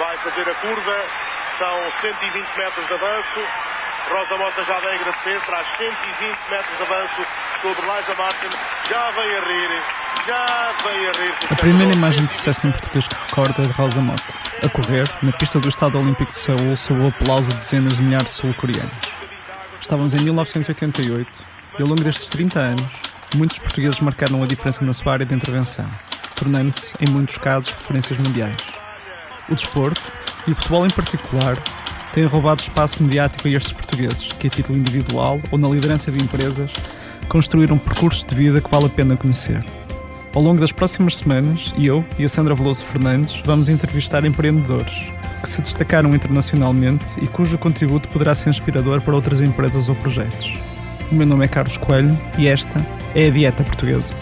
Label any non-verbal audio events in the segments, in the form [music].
vai fazer a curva, são 120 metros de avanço. Rosa Mota já vem agradecer, traz 120 metros de avanço sobre Liza Martin, já vem a rir, já vem a rir. A primeira imagem de sucesso em português que recordo é de Rosa Mota, a correr, na pista do Estado Olímpico de Seul, sob o aplauso de dezenas de milhares de sul-coreanos. Estávamos em 1988 e ao longo destes 30 anos, muitos portugueses marcaram a diferença na sua área de intervenção, tornando-se, em muitos casos, referências mundiais. O desporto, e o futebol em particular, têm roubado espaço mediático a estes portugueses, que a título individual ou na liderança de empresas, construíram percursos de vida que vale a pena conhecer. Ao longo das próximas semanas, eu e a Sandra Veloso Fernandes vamos entrevistar empreendedores que se destacaram internacionalmente e cujo contributo poderá ser inspirador para outras empresas ou projetos. O meu nome é Carlos Coelho e esta é a Dieta Portuguesa.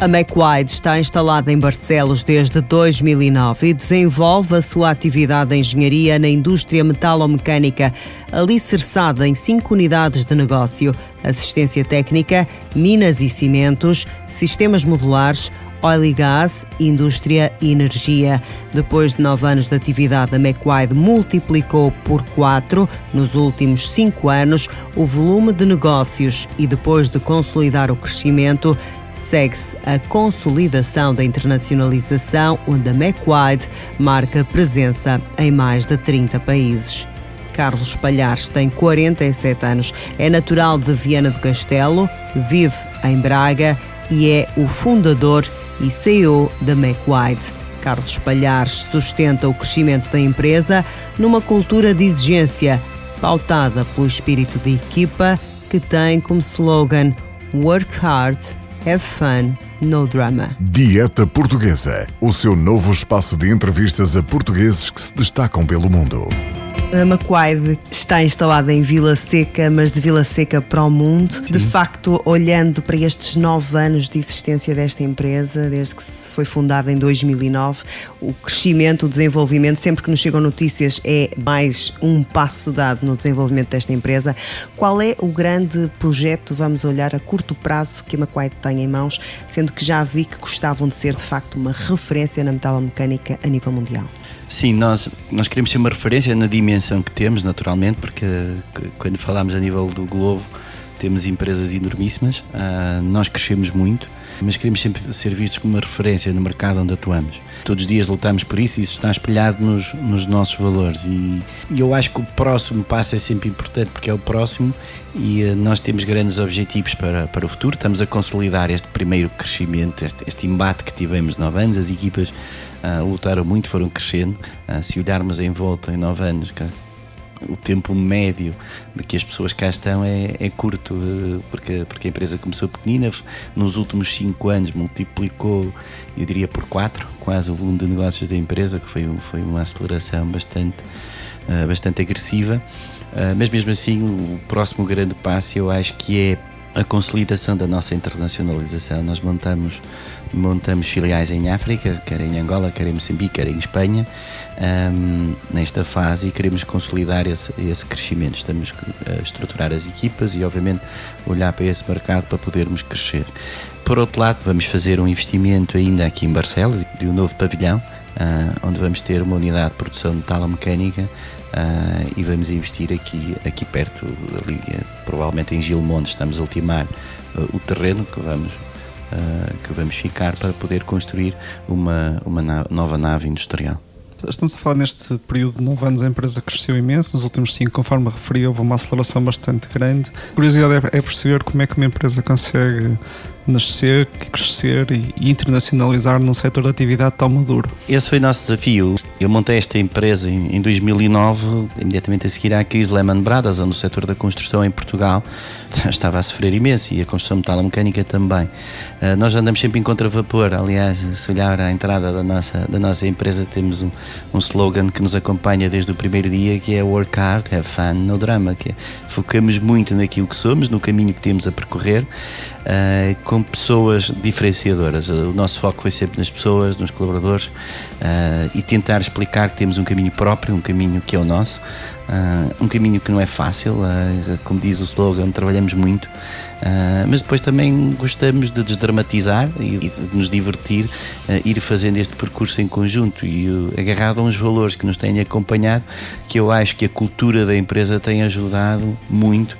A McWide está instalada em Barcelos desde 2009 e desenvolve a sua atividade de engenharia na indústria metalomecânica, alicerçada em cinco unidades de negócio: assistência técnica, minas e cimentos, sistemas modulares, Oil e Gás, Indústria e Energia. Depois de nove anos de atividade, a McWide multiplicou por quatro, nos últimos cinco anos, o volume de negócios e, depois de consolidar o crescimento, segue-se a consolidação da internacionalização, onde a McWide marca presença em mais de 30 países. Carlos Palhares tem 47 anos, é natural de Viana do Castelo, vive em Braga e é o fundador e CEO da McWide. Carlos Palhares sustenta o crescimento da empresa numa cultura de exigência pautada pelo espírito de equipa que tem como slogan Work Hard, Have Fun, No Drama. Dieta Portuguesa, o seu novo espaço de entrevistas a portugueses que se destacam pelo mundo. A Macuaide está instalada em Vila Seca, mas de Vila Seca para o mundo. Sim. De facto, olhando para estes nove anos de existência desta empresa, desde que se foi fundada em 2009, o crescimento, o desenvolvimento, sempre que nos chegam notícias, é mais um passo dado no desenvolvimento desta empresa. Qual é o grande projeto, vamos olhar a curto prazo, que a Macuaide tem em mãos, sendo que já vi que gostavam de ser de facto uma referência na metalomecânica a nível mundial? Sim, nós, nós queremos ser uma referência na dimensão que temos, naturalmente, porque quando falamos a nível do globo, temos empresas enormíssimas, uh, nós crescemos muito, mas queremos sempre ser vistos como uma referência no mercado onde atuamos. Todos os dias lutamos por isso e isso está espelhado nos, nos nossos valores. E, e, eu acho que o próximo passo é sempre importante porque é o próximo e uh, nós temos grandes objetivos para, para o futuro. Estamos a consolidar este primeiro crescimento, este, este embate que tivemos nove anos, as equipas uh, lutaram muito, foram crescendo. Se olharmos em volta em nove anos, o tempo médio de que as pessoas cá estão é, é curto, uh, porque, porque a empresa começou pequenina, nos últimos cinco anos multiplicou, eu diria, por quatro, quase o volume de negócios da empresa, que foi, foi uma aceleração bastante, uh, bastante agressiva. Uh, mas mesmo assim, o próximo grande passo eu acho que é a consolidação da nossa internacionalização. Nós montamos, montamos filiais em África, quer em Angola, quer em Moçambique, quer em Espanha, um, nesta fase e queremos consolidar esse, esse crescimento. Estamos a estruturar as equipas e, obviamente, olhar para esse mercado para podermos crescer. Por outro lado, vamos fazer um investimento ainda aqui em Barcelos, de um novo pavilhão, uh, onde vamos ter uma unidade de produção de talomecânica uh, e vamos investir aqui, aqui perto, ali, provavelmente em Gilmonte, estamos a ultimar uh, o terreno que vamos, que vamos ficar para poder construir uma, uma na nova nave industrial. Estamos a falar neste período de 9 anos, a empresa cresceu imenso. Nos últimos 5, conforme referi, houve uma aceleração bastante grande. A curiosidade é, é perceber como é que uma empresa consegue nascer, crescer e internacionalizar num setor de atividade tão maduro. Esse foi o nosso desafio. Eu montei esta empresa em 2009, imediatamente a seguir à crise Lehman Brothers, onde o setor da construção em Portugal [laughs] estava a sofrer imenso e a construção metalomecânica também. Uh, nós andamos sempre em contravapor, aliás, se olhar à entrada da nossa, da nossa empresa, temos um, um slogan que nos acompanha desde o primeiro dia, que é Work Hard, Have Fun, No Drama, que é, focamos muito naquilo que somos, no caminho que temos a percorrer, uh, com com pessoas diferenciadoras. O nosso foco foi sempre nas pessoas, nos colaboradores uh, e tentar explicar que temos um caminho próprio, um caminho que é o nosso, Uh, um caminho que não é fácil, uh, como diz o slogan, trabalhamos muito, mas depois também gostamos de desdramatizar e, e de nos divertir, ir fazendo este percurso em conjunto e agarrado a uns valores que nos têm acompanhado, que eu acho que a cultura da empresa tem ajudado muito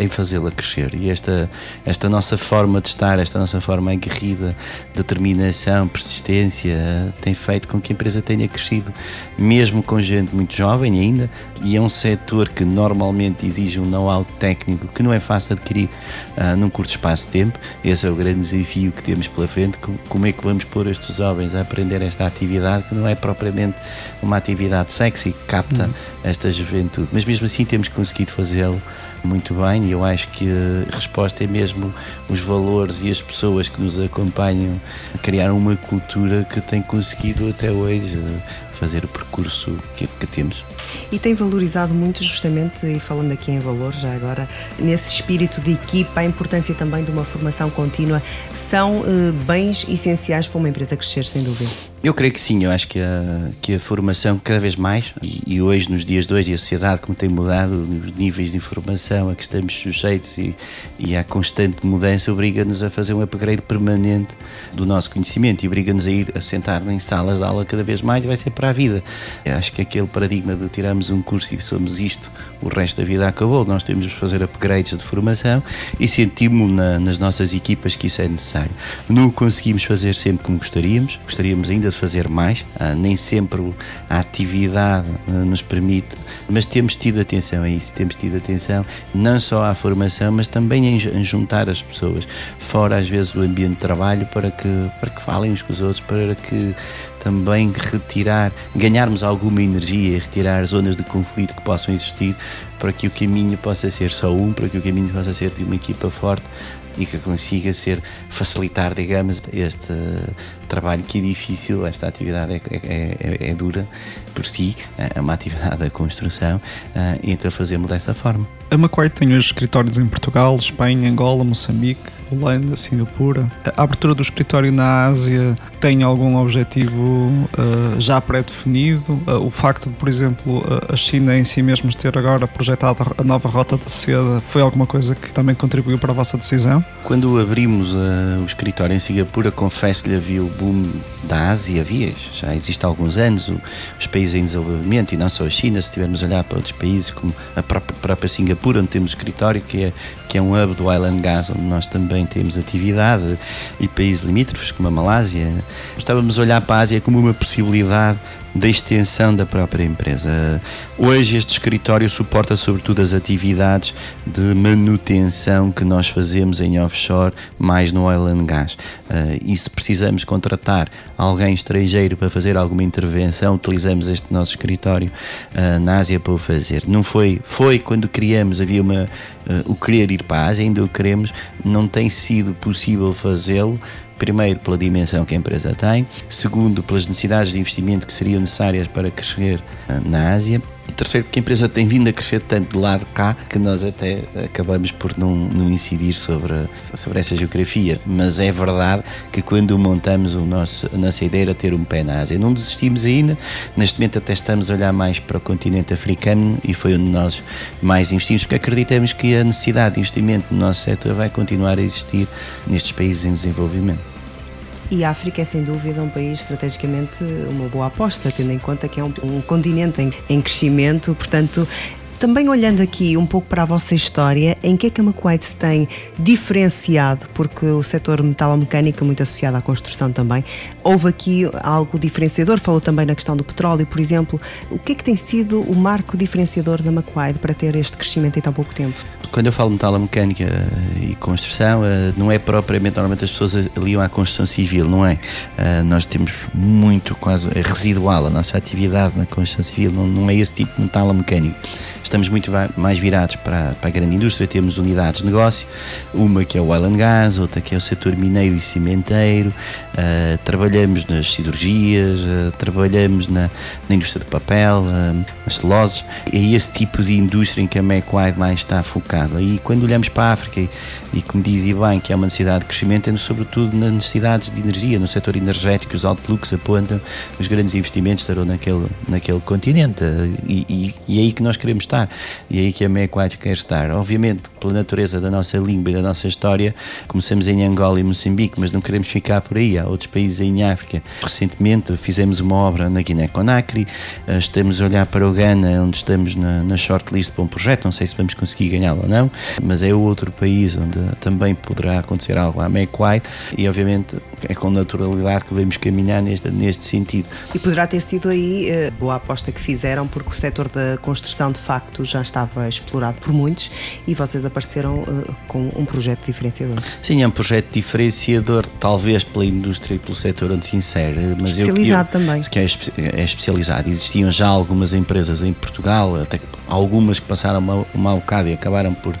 em fazê-la crescer. E esta, esta nossa forma de estar, esta nossa forma aguerrida, determinação, persistência, tem feito com que a empresa tenha crescido, mesmo com gente muito jovem ainda, e é um setor que normalmente exige um know-how técnico que não é fácil adquirir uh, num curto espaço de tempo. Esse é o grande desafio que temos pela frente. Como é que vamos pôr estes jovens a aprender esta atividade, que não é propriamente uma atividade sexy que capta uhum. esta juventude, mas mesmo assim temos conseguido fazê-lo muito bem e eu acho que a resposta é mesmo os valores e as pessoas que nos acompanham a criar uma cultura que tem conseguido até hoje fazer o percurso que, que temos. E tem valorizado muito, justamente, e falando aqui em valor já agora, nesse espírito de equipa, a importância também de uma formação contínua, são uh, bens essenciais para uma empresa crescer, sem dúvida. Eu creio que sim, eu acho que a, que a formação cada vez mais, e, e hoje nos dias de hoje, e a sociedade como tem mudado, os níveis de informação a que estamos sujeitos e, e a constante mudança, obriga-nos a fazer um upgrade permanente do nosso conhecimento e obriga-nos a ir a sentar em salas de aula cada vez mais e vai ser para a vida. Acho que aquele paradigma de tiramos um curso e somos isto, o resto da vida acabou, nós temos de fazer upgrades de formação e sentimos na, nas nossas equipas que isso é necessário. Não conseguimos fazer sempre como gostaríamos, gostaríamos ainda de fazer mais, ah, nem sempre a atividade ah, nos permite, mas temos tido atenção a isso, temos tido atenção não só à formação, mas também em, juntar as pessoas, fora às vezes do ambiente de trabalho, para que, para que falem uns com os outros, para que também retirar, ganharmos alguma energia e retirar zonas de conflito que possam existir para que o caminho possa ser só um, para que o caminho possa ser de uma equipa forte e que consiga ser facilitar, digamos, este trabalho que é difícil, esta atividade é, é, é, é dura por si, é uma atividade [laughs] da construção, eh, então fazemos dessa forma. A Macquarie tem os escritórios em Portugal, Espanha, Angola, Moçambique, Holanda, Singapura. A abertura do escritório na Ásia tem algum objetivo uh, já pré-definido? Uh, o facto de, por exemplo, uh, a China em si mesmo ter agora projetado a nova rota de seda foi alguma coisa que também contribuiu para a vossa decisão? Quando abrimos o escritório em Singapura, confesso-lhe, havia o boom da Ásia, havia, já existe há alguns anos, os países em desenvolvimento e não só a China, se estivermos a olhar para outros países como a própria, própria Singapura, onde temos escritório, que é, que é um hub do Oil and Gas, onde nós também temos atividade, e países limítrofes como a Malásia. Estávamos a olhar para a Ásia como uma possibilidade da extensão da própria empresa. Hoje este escritório suporta sobretudo as atividades de manutenção que nós fazemos em offshore, mais no oil and gas. Uh, e se precisamos contratar alguém estrangeiro para fazer alguma intervenção, utilizamos este nosso escritório uh, na Ásia para o fazer. Não foi, foi quando criamos, havia uma, o querer ir para a Ásia, ainda o queremos, não tem sido possível fazê-lo Primeiro, pela dimensão que a empresa tem. Segundo, pelas necessidades de investimento que seriam necessárias para crescer ah, na Ásia. E terceiro, porque a empresa tem vindo a crescer tanto de lado cá que nós até acabamos por não, não incidir sobre, sobre essa geografia. Mas é verdade que quando montamos o nosso, a nossa ideia era ter um pé na Ásia. Não desistimos ainda, neste momento até estamos a olhar mais para o continente africano e foi onde nós mais investimos, porque acreditamos que a necessidade de investimento no nosso setor vai continuar a existir nestes países em desenvolvimento. E a África é sem dúvida um país estrategicamente uma boa aposta, tendo em conta que é um, um continente em, em crescimento, portanto também olhando aqui um pouco para a vossa história, em que é que a McQuaid se tem diferenciado? Porque o setor é muito associado à construção também. Houve aqui algo diferenciador, falou também na questão do petróleo, por exemplo. O que é que tem sido o marco diferenciador da McQuaid para ter este crescimento em tão pouco tempo? Quando eu falo metalomecânica e construção, eh, não é propriamente, normalmente as pessoas aliam à construção civil, não é? Eh, nós temos muito, quase é residual a nossa atividade na construção civil, não, é esse tipo de metalomecânico estamos muito mais virados para, para a grande indústria, temos unidades de negócio, uma que é o oil and gas, outra que é o setor mineiro e cimenteiro, uh, trabalhamos nas cirurgias, uh, trabalhamos na, na, indústria do papel, uh, nas celuloses, é esse tipo de indústria em que a McWide mais está focada. E quando olhamos para a África, e, e como dizia bem, que há uma necessidade de crescimento, é sobretudo nas necessidades de energia, no setor energético, os outlooks apontam, os grandes investimentos estarão naquele, naquele continente e, e, e é aí que nós queremos estar e é aí que a McWide quer estar. Obviamente, pela natureza da nossa língua e da nossa história, começamos em Angola e Moçambique, mas não queremos ficar por aí. Há outros países em África. Recentemente fizemos uma obra na Guiné-Conakry, eh, estamos a olhar para o Ghana, onde estamos na, na shortlist para um projeto, não sei se vamos conseguir ganhá-lo ou não, mas é outro país onde também poderá acontecer algo à McWide e, obviamente, é com naturalidade que vamos caminhar neste, neste sentido. E poderá ter sido aí uh, boa aposta que fizeram, porque o setor da construção de facto já estava explorado por muitos e vocês apareceram uh, com um projeto diferenciador. Sim, é um projeto diferenciador, talvez pela indústria e pelo setor onde se insere. Mas especializado eu, eu, também. Que é, é especializado. Existiam já algumas empresas em Portugal, até algumas que passaram uma, uma bocado e acabaram por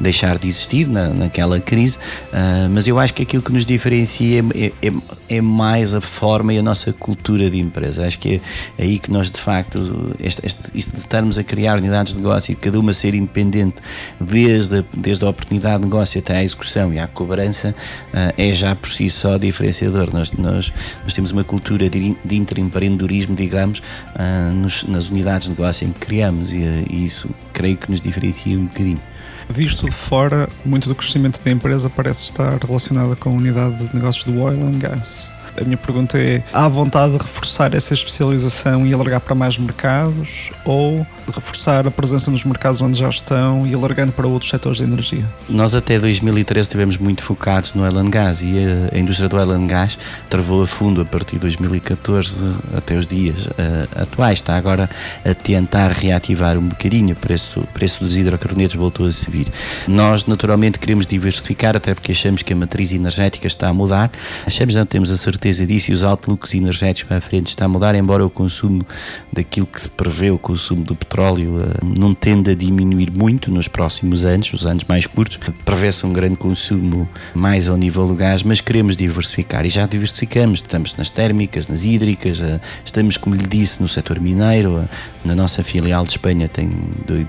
deixar de existir na, naquela crise, uh, mas eu acho que aquilo que nos diferencia é, é, é, mais a forma e a nossa cultura de empresa. Acho que é aí que nós, de facto, este, este, isto de estarmos a criar unidades de negócio e cada uma ser independente desde a, desde a oportunidade de negócio até à execução e à cobrança, uh, é já por si só diferenciador. Nós, nós, nós temos uma cultura de, de intraempreendedorismo, digamos, uh, nos, nas unidades de negócio em que criamos e, e isso creio que nos diferencia um bocadinho. Visto de fora, muito do crescimento da empresa parece estar relacionado com a unidade de negócios do oil and gas. A minha pergunta é: há vontade de reforçar essa especialização e alargar para mais mercados ou reforçar a presença nos mercados onde já estão e alargando para outros setores de energia? Nós até 2013 estivemos muito focados no oil and gas e a, indústria do oil and gas travou a fundo a partir de 2014 até os dias uh, atuais. Está agora a tentar reativar um bocadinho, o preço, o preço dos hidrocarbonetos voltou a subir. Nós naturalmente queremos diversificar, até porque achamos que a matriz energética está a mudar, achamos, não temos a certeza disso e os outlooks energéticos para a frente está a mudar, embora o consumo daquilo que se prevê, o consumo do petróleo petróleo eh, não tende a diminuir muito nos próximos anos, os anos mais curtos. Prevê-se um grande consumo mais ao nível do gás, mas queremos diversificar e já diversificamos. Estamos nas térmicas, nas hídricas, eh, estamos, como lhe disse, no setor mineiro. Eh, na nossa filial de Espanha tem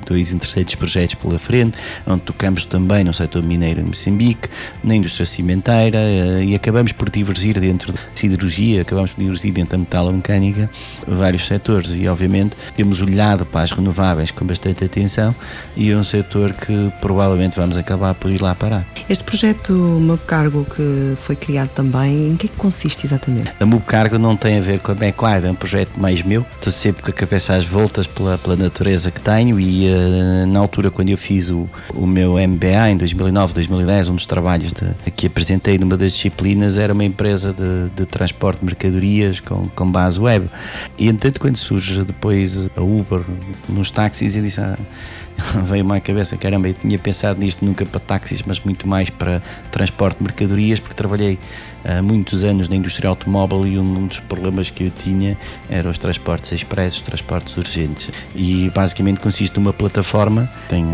dois interessantes projetos pela frente, onde tocamos também no setor mineiro em Moçambique, na indústria cimenteira e acabamos por divergir dentro da siderurgia, acabamos por divergir dentro da metalomecânica, vários setores e, obviamente, temos olhado para as renováveis com bastante atenção e é um setor que provavelmente vamos acabar por ir lá parar. Este projeto Mubcargo que foi criado também, em que, é que consiste exatamente? A Mubcargo não tem a ver com a Backwide, é um projeto mais meu. Estou sempre com a cabeça às voltas pela, pela natureza que tenho e uh, na altura quando eu fiz o, o meu MBA em 2009, 2010, um dos trabalhos de, que apresentei numa das disciplinas era uma empresa de, de transporte de mercadorias com, com base web. E entanto quando surge depois a Uber nos táxis e disse, ah, [laughs] veio-me à cabeça, caramba, eu tinha pensado nisto nunca para táxis, mas muito mais para transporte de mercadorias, porque trabalhei há muitos anos na indústria automóvel e um dos problemas que eu tinha era os transportes expressos, transportes urgentes. E basicamente consiste numa plataforma, tem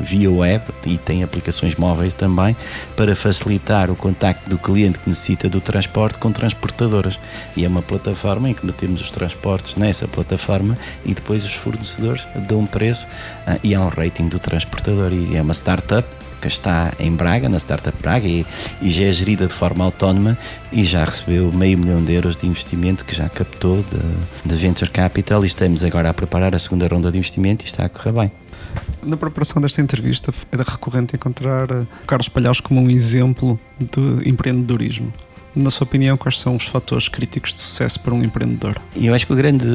via web e tem aplicações móveis também, para facilitar o contacto do cliente que necessita do transporte com transportadoras. E é uma plataforma em que metemos os transportes nessa plataforma e depois os fornecedores dão um preço uh, e há um rating do transportador. E é uma startup está em Braga, na Startup Braga, e, e já é gerida de forma autónoma e já recebeu meio milhão de euros de investimento que já captou de, de Venture Capital e estamos agora a preparar a segunda ronda de investimento e está a correr bem. Na preparação desta entrevista era recorrente encontrar eh, Carlos Palhares como um exemplo de empreendedorismo. Na sua opinião, quais são os fatores críticos de sucesso para um empreendedor? Eu acho que o grande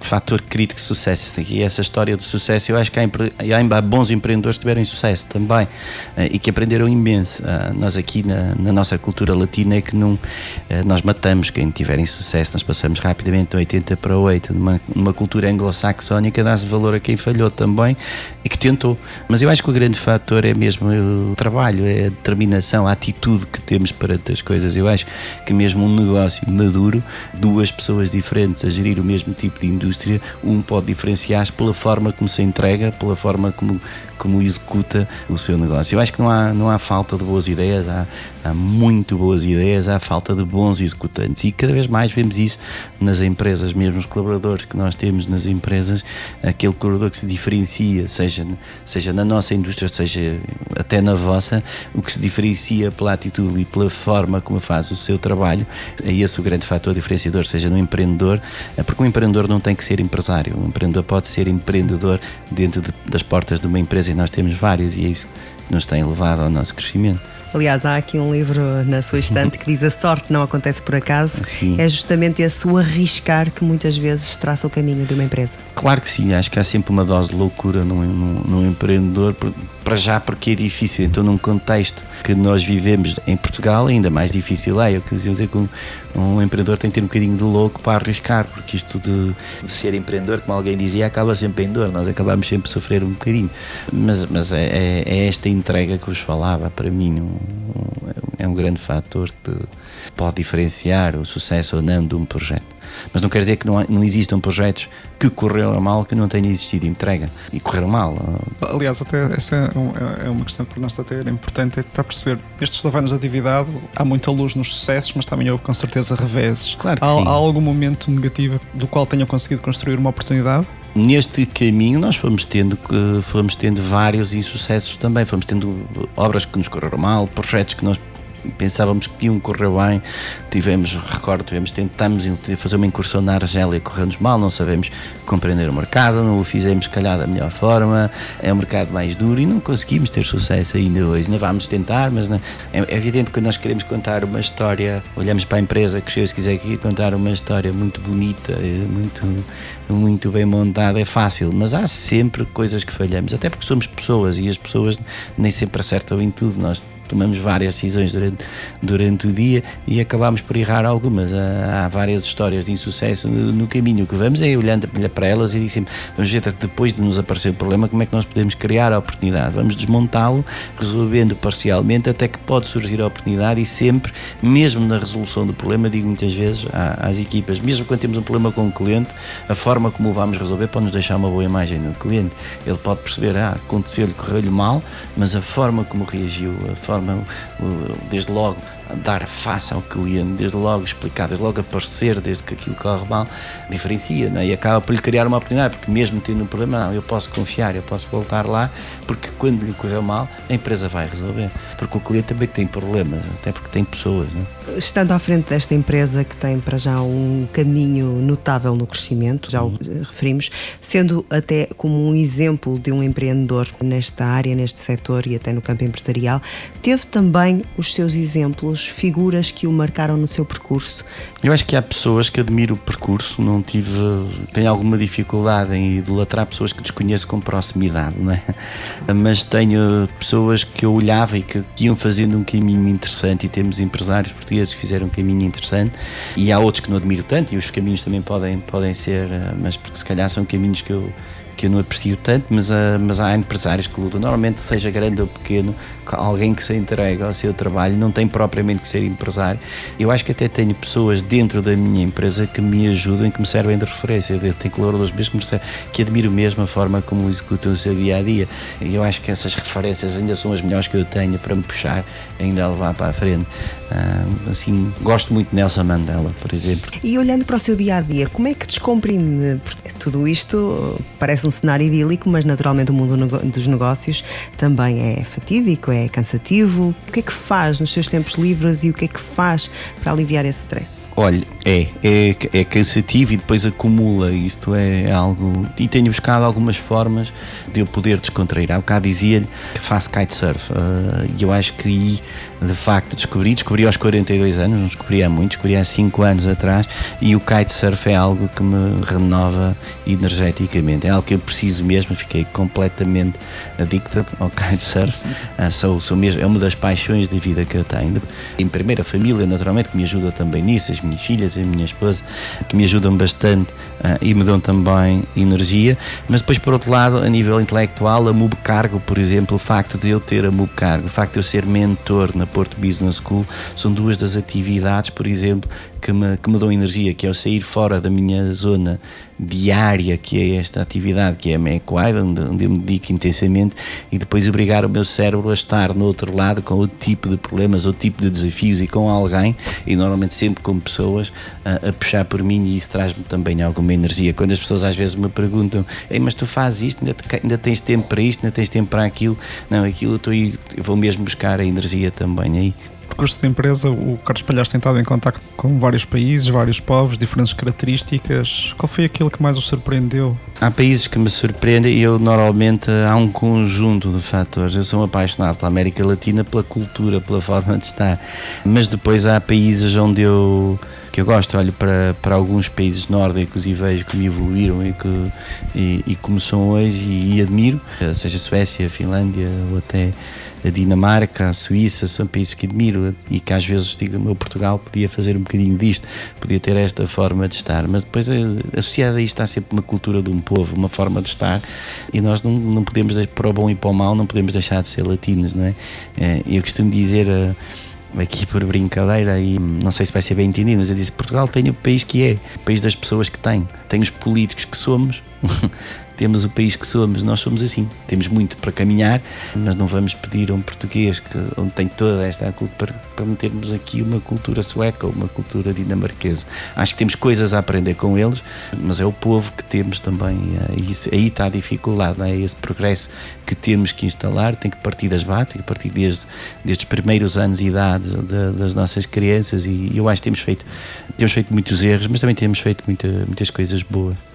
fator crítico de sucesso, aqui essa história do sucesso, eu acho que há, há bons empreendedores que tiveram sucesso também eh, e que aprenderam imenso. Ah, nós aqui na, na nossa cultura latina é que não, eh, nós matamos quem tiver sucesso, nós passamos rapidamente de 80 para 8. Numa, numa cultura anglo-saxónica dá-se valor a quem falhou também e que tentou. Mas eu acho que o grande fator é mesmo o trabalho, é a determinação, a atitude que temos para as coisas. Eu acho que mesmo um negócio maduro, duas pessoas diferentes a gerir o mesmo tipo de indústria, um pode diferenciar-se pela forma como se entrega, pela forma como, como executa o seu negócio. Eu acho que não há, não há falta de boas ideias, há, há muito boas ideias, há falta de bons executantes e cada vez mais vemos isso nas empresas, mesmo os colaboradores que nós temos nas empresas, aquele colaborador que se diferencia, seja, seja na nossa indústria, seja até na vossa, o que se diferencia pela atitude e pela forma como faz o seu trabalho, é esse o grande fator diferenciador, seja no empreendedor, é porque um empreendedor não tem que ser empresário, um empreendedor pode ser empreendedor dentro de, das portas de uma empresa e nós temos vários e é isso que nos tem levado ao nosso crescimento. Aliás, há aqui um livro na sua estante que diz A sorte não acontece por acaso. Sim. É justamente esse o arriscar que muitas vezes traça o caminho de uma empresa. Claro que sim, acho que há sempre uma dose de loucura num, num, num empreendedor, para já porque é difícil. Então, num contexto que nós vivemos em Portugal, ainda mais difícil é. Eu quero dizer que um, um, empreendedor tem que ter um bocadinho de louco para arriscar, porque isto de, de, ser empreendedor, como alguém dizia, acaba sempre em dor. Nós acabamos sempre a sofrer um bocadinho. Mas, mas é, é, é esta entrega que vos falava, para mim, um, é um grande fator que pode diferenciar o sucesso ou não de um projeto. Mas não quer dizer que não, não existam projetos que correram mal que não tenha existido entrega e correram mal. Aliás, até essa é, é uma questão que para nós até era importante é tentar perceber nestes nove anos de atividade há muita luz nos sucessos, mas também houve com certeza reveses. Claro que há, sim. há algum momento negativo do qual tenham conseguido construir uma oportunidade? neste caminho nós fomos tendo fomos tendo vários insucessos também fomos tendo obras que nos correram mal projetos que nós pensávamos que iam correr bem. Tivemos, recordo, tivemos, tentamos fazer uma incursão na Argélia, correndo mal, não sabemos compreender o mercado, não o fizemos, calhar, da melhor forma. É um mercado mais duro e não conseguimos ter sucesso ainda hoje. Ainda vamos tentar, mas não, é, é evidente que nós queremos contar uma história, olhamos para a empresa que se quiser contar uma história muito bonita, muito, muito bem montada, é fácil, mas há sempre coisas que falhamos, até porque somos pessoas e as pessoas nem sempre acertam em tudo. Nós tomamos várias decisões durante, durante o dia e acabamos por errar algumas. Há, há várias histórias de insucesso no, no, caminho. O que vamos é olhando para elas e dizemos, vamos ver depois de nos aparecer o problema, como é que nós podemos criar a oportunidade. Vamos desmontá-lo, resolvendo parcialmente até que pode surgir a oportunidade e sempre, mesmo na resolução do problema, digo muitas vezes às equipas, mesmo quando temos um problema com o cliente, a forma como o vamos resolver pode nos deixar uma boa imagem no cliente. Ele pode perceber, ah, aconteceu-lhe, correu-lhe mal, mas a forma como reagiu, a forma forma, desde logo, dar face ao cliente, desde logo explicar, desde logo aparecer, desde que aquilo corre mal, diferencia né? e acaba por lhe criar uma oportunidade, porque mesmo tendo um problema, não, eu posso confiar, eu posso voltar lá, porque quando lhe correu mal, a empresa vai resolver, porque o cliente também tem problemas, até porque tem pessoas. Né? Estando à frente desta empresa que tem para já um caminho notável no crescimento, já o referimos, sendo até como um exemplo de um empreendedor nesta área, neste setor e até no campo empresarial, teve também os seus exemplos figuras que o marcaram no seu percurso? Eu acho que há pessoas que admiro o percurso, não tive, tenho alguma dificuldade em idolatrar pessoas que desconheço com proximidade, não é? Mas tenho pessoas que eu olhava e que, que iam fazendo um caminho interessante e temos empresários portugueses que fizeram um caminho interessante e há outros que não admiro tanto e os caminhos também podem, podem ser, eh, mas porque se calhar são caminhos que eu que eu não aprecio tanto, mas, uh, mas há empresários que lutam. Normalmente, seja grande ou pequeno, alguém que se entrega ao seu trabalho não tem propriamente que ser empresário. Eu acho que até tenho pessoas dentro da minha empresa que me ajudam que me servem de referência. Tenho colaboradores mesmo que, me que admiro mesmo a forma como executam o seu dia a dia. E eu acho que essas referências ainda são as melhores que eu tenho para me puxar, ainda a levar para a frente. Uh, assim, gosto muito de Nelson Mandela, por exemplo. E olhando para o seu dia a dia, como é que descomprime tudo isto? Parece um cenário idílico, mas naturalmente o mundo dos negócios também é fatídico, é cansativo. O que é que faz nos seus tempos livres e o que é que faz para aliviar esse stress? Olha, é, é, é cansativo e depois acumula. Isto é algo. E tenho buscado algumas formas de eu poder descontrair. Há bocado dizia-lhe que faço kitesurf. Uh, e eu acho que aí, de facto, descobri. Descobri aos 42 anos, não descobri há muito, descobri há 5 anos atrás. E o kitesurf é algo que me renova energeticamente. É algo que eu preciso mesmo. Fiquei completamente adicta ao kitesurf. Uh, sou, sou mesmo, é uma das paixões da vida que eu tenho. Em primeira, família, naturalmente, que me ajuda também nisso as minhas filhas, a minha esposa, que me ajudam bastante uh, e me dão também energia. Mas depois, por outro lado, a nível intelectual, a MUB Cargo, por exemplo, o facto de eu ter a MUB Cargo, o facto de eu ser mentor na Porto Business School, são duas das atividades, por exemplo, que me, que me dão energia, que é o sair fora da minha zona diária, que é esta atividade, que é a McWide, onde, onde eu me dedico intensamente, e depois obrigar o meu cérebro a estar no outro lado com outro tipo de problemas, outro tipo de desafios e com alguém, e normalmente sempre com pessoas, a, a puxar por mim, e isso traz-me também alguma energia. Quando as pessoas às vezes me perguntam, mas tu fazes isto, ainda, te, ainda tens tempo para isto, ainda tens tempo para aquilo, não, aquilo eu, estou, eu vou mesmo buscar a energia também aí percurso da empresa, o Carlos Palhares tem estado em contato com vários países, vários povos, diferentes características. Qual foi aquilo que mais o surpreendeu? Há países que me surpreendem e eu normalmente há um conjunto de fatores. Eu sou apaixonado pela América Latina, pela cultura, pela forma de estar. Mas depois há países onde eu que eu gosto, olho para, para alguns países nórdicos e vejo como evoluíram e, que, e, e como são hoje e, e admiro, seja Suécia, Finlândia ou até a Dinamarca, a Suíça, são países que admiro e que às vezes digo, meu Portugal podia fazer um bocadinho disto, podia ter esta forma de estar, mas depois associada a isto está sempre uma cultura de um povo, uma forma de estar e nós não, não podemos, para o bom e para o mal, não podemos deixar de ser latinos, não é? é eu costumo dizer aqui por brincadeira e não sei se vai ser bem entendido, mas eu disse Portugal tem o país que é, o país das pessoas que tem, tem os políticos que somos [laughs] temos o país que somos, nós somos assim. Temos muito para caminhar, mas não vamos pedir a um português que, onde tem toda esta cultura para, metermos aqui uma cultura sueca ou uma cultura dinamarquesa. Acho que temos coisas a aprender com eles, mas é o povo que temos também. E isso, aí está a dificuldade, é? esse progresso que temos que instalar tem que partir das bases, tem que partir desde, desde os primeiros anos de idade de, das nossas crianças e eu acho que temos feito, temos feito muitos erros, mas também temos feito muita, muitas coisas boas.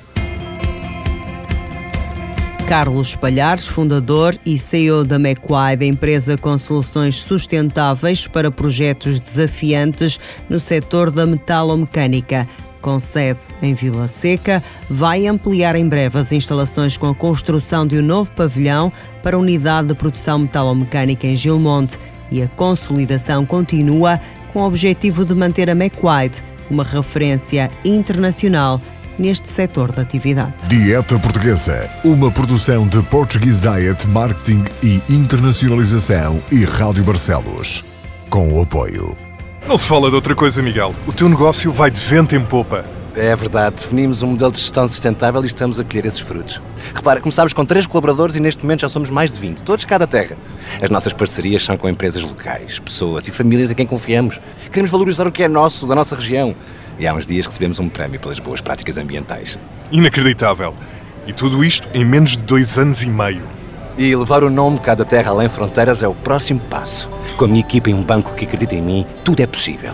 Carlos Palhares, fundador e CEO da Mequai, empresa com soluções sustentáveis para projetos desafiantes no setor da metalomecânica. Com sede em Vila Seca, vai ampliar em breve as instalações com a construção de um novo pavilhão para a unidade de produção metalomecânica em Gilmonte e a consolidação continua com o objetivo de manter a Mequide uma referência internacional neste setor de atividade. Dieta Portuguesa, uma produção de Portuguese Diet Marketing e Internacionalização e Rádio Barcelos, com o apoio. Não se fala de outra coisa, Miguel. O teu negócio vai de vento em popa. É verdade, definimos um modelo de gestão sustentável e estamos a colher esses frutos. Repara, começámos com três colaboradores e neste momento já somos mais de 20, todos de cada terra. As nossas parcerias são com empresas locais, pessoas e famílias em quem confiamos. Queremos valorizar o que é nosso, da nossa região. E há uns dias recebemos um prémio pelas boas práticas ambientais. Inacreditável! E tudo isto em menos de dois anos e meio. E levar o nome Cada Terra Além Fronteiras é o próximo passo. Com a minha equipa e um banco que acredita em mim, tudo é possível.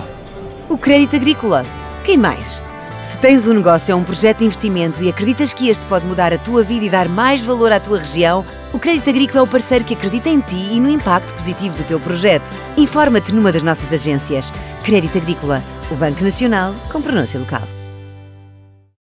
O crédito agrícola. Quem mais? Se tens um negócio ou um projeto de investimento e acreditas que este pode mudar a tua vida e dar mais valor à tua região, o Crédito Agrícola é o parceiro que acredita em ti e no impacto positivo do teu projeto. Informa-te numa das nossas agências. Crédito Agrícola, o Banco Nacional com pronúncia local.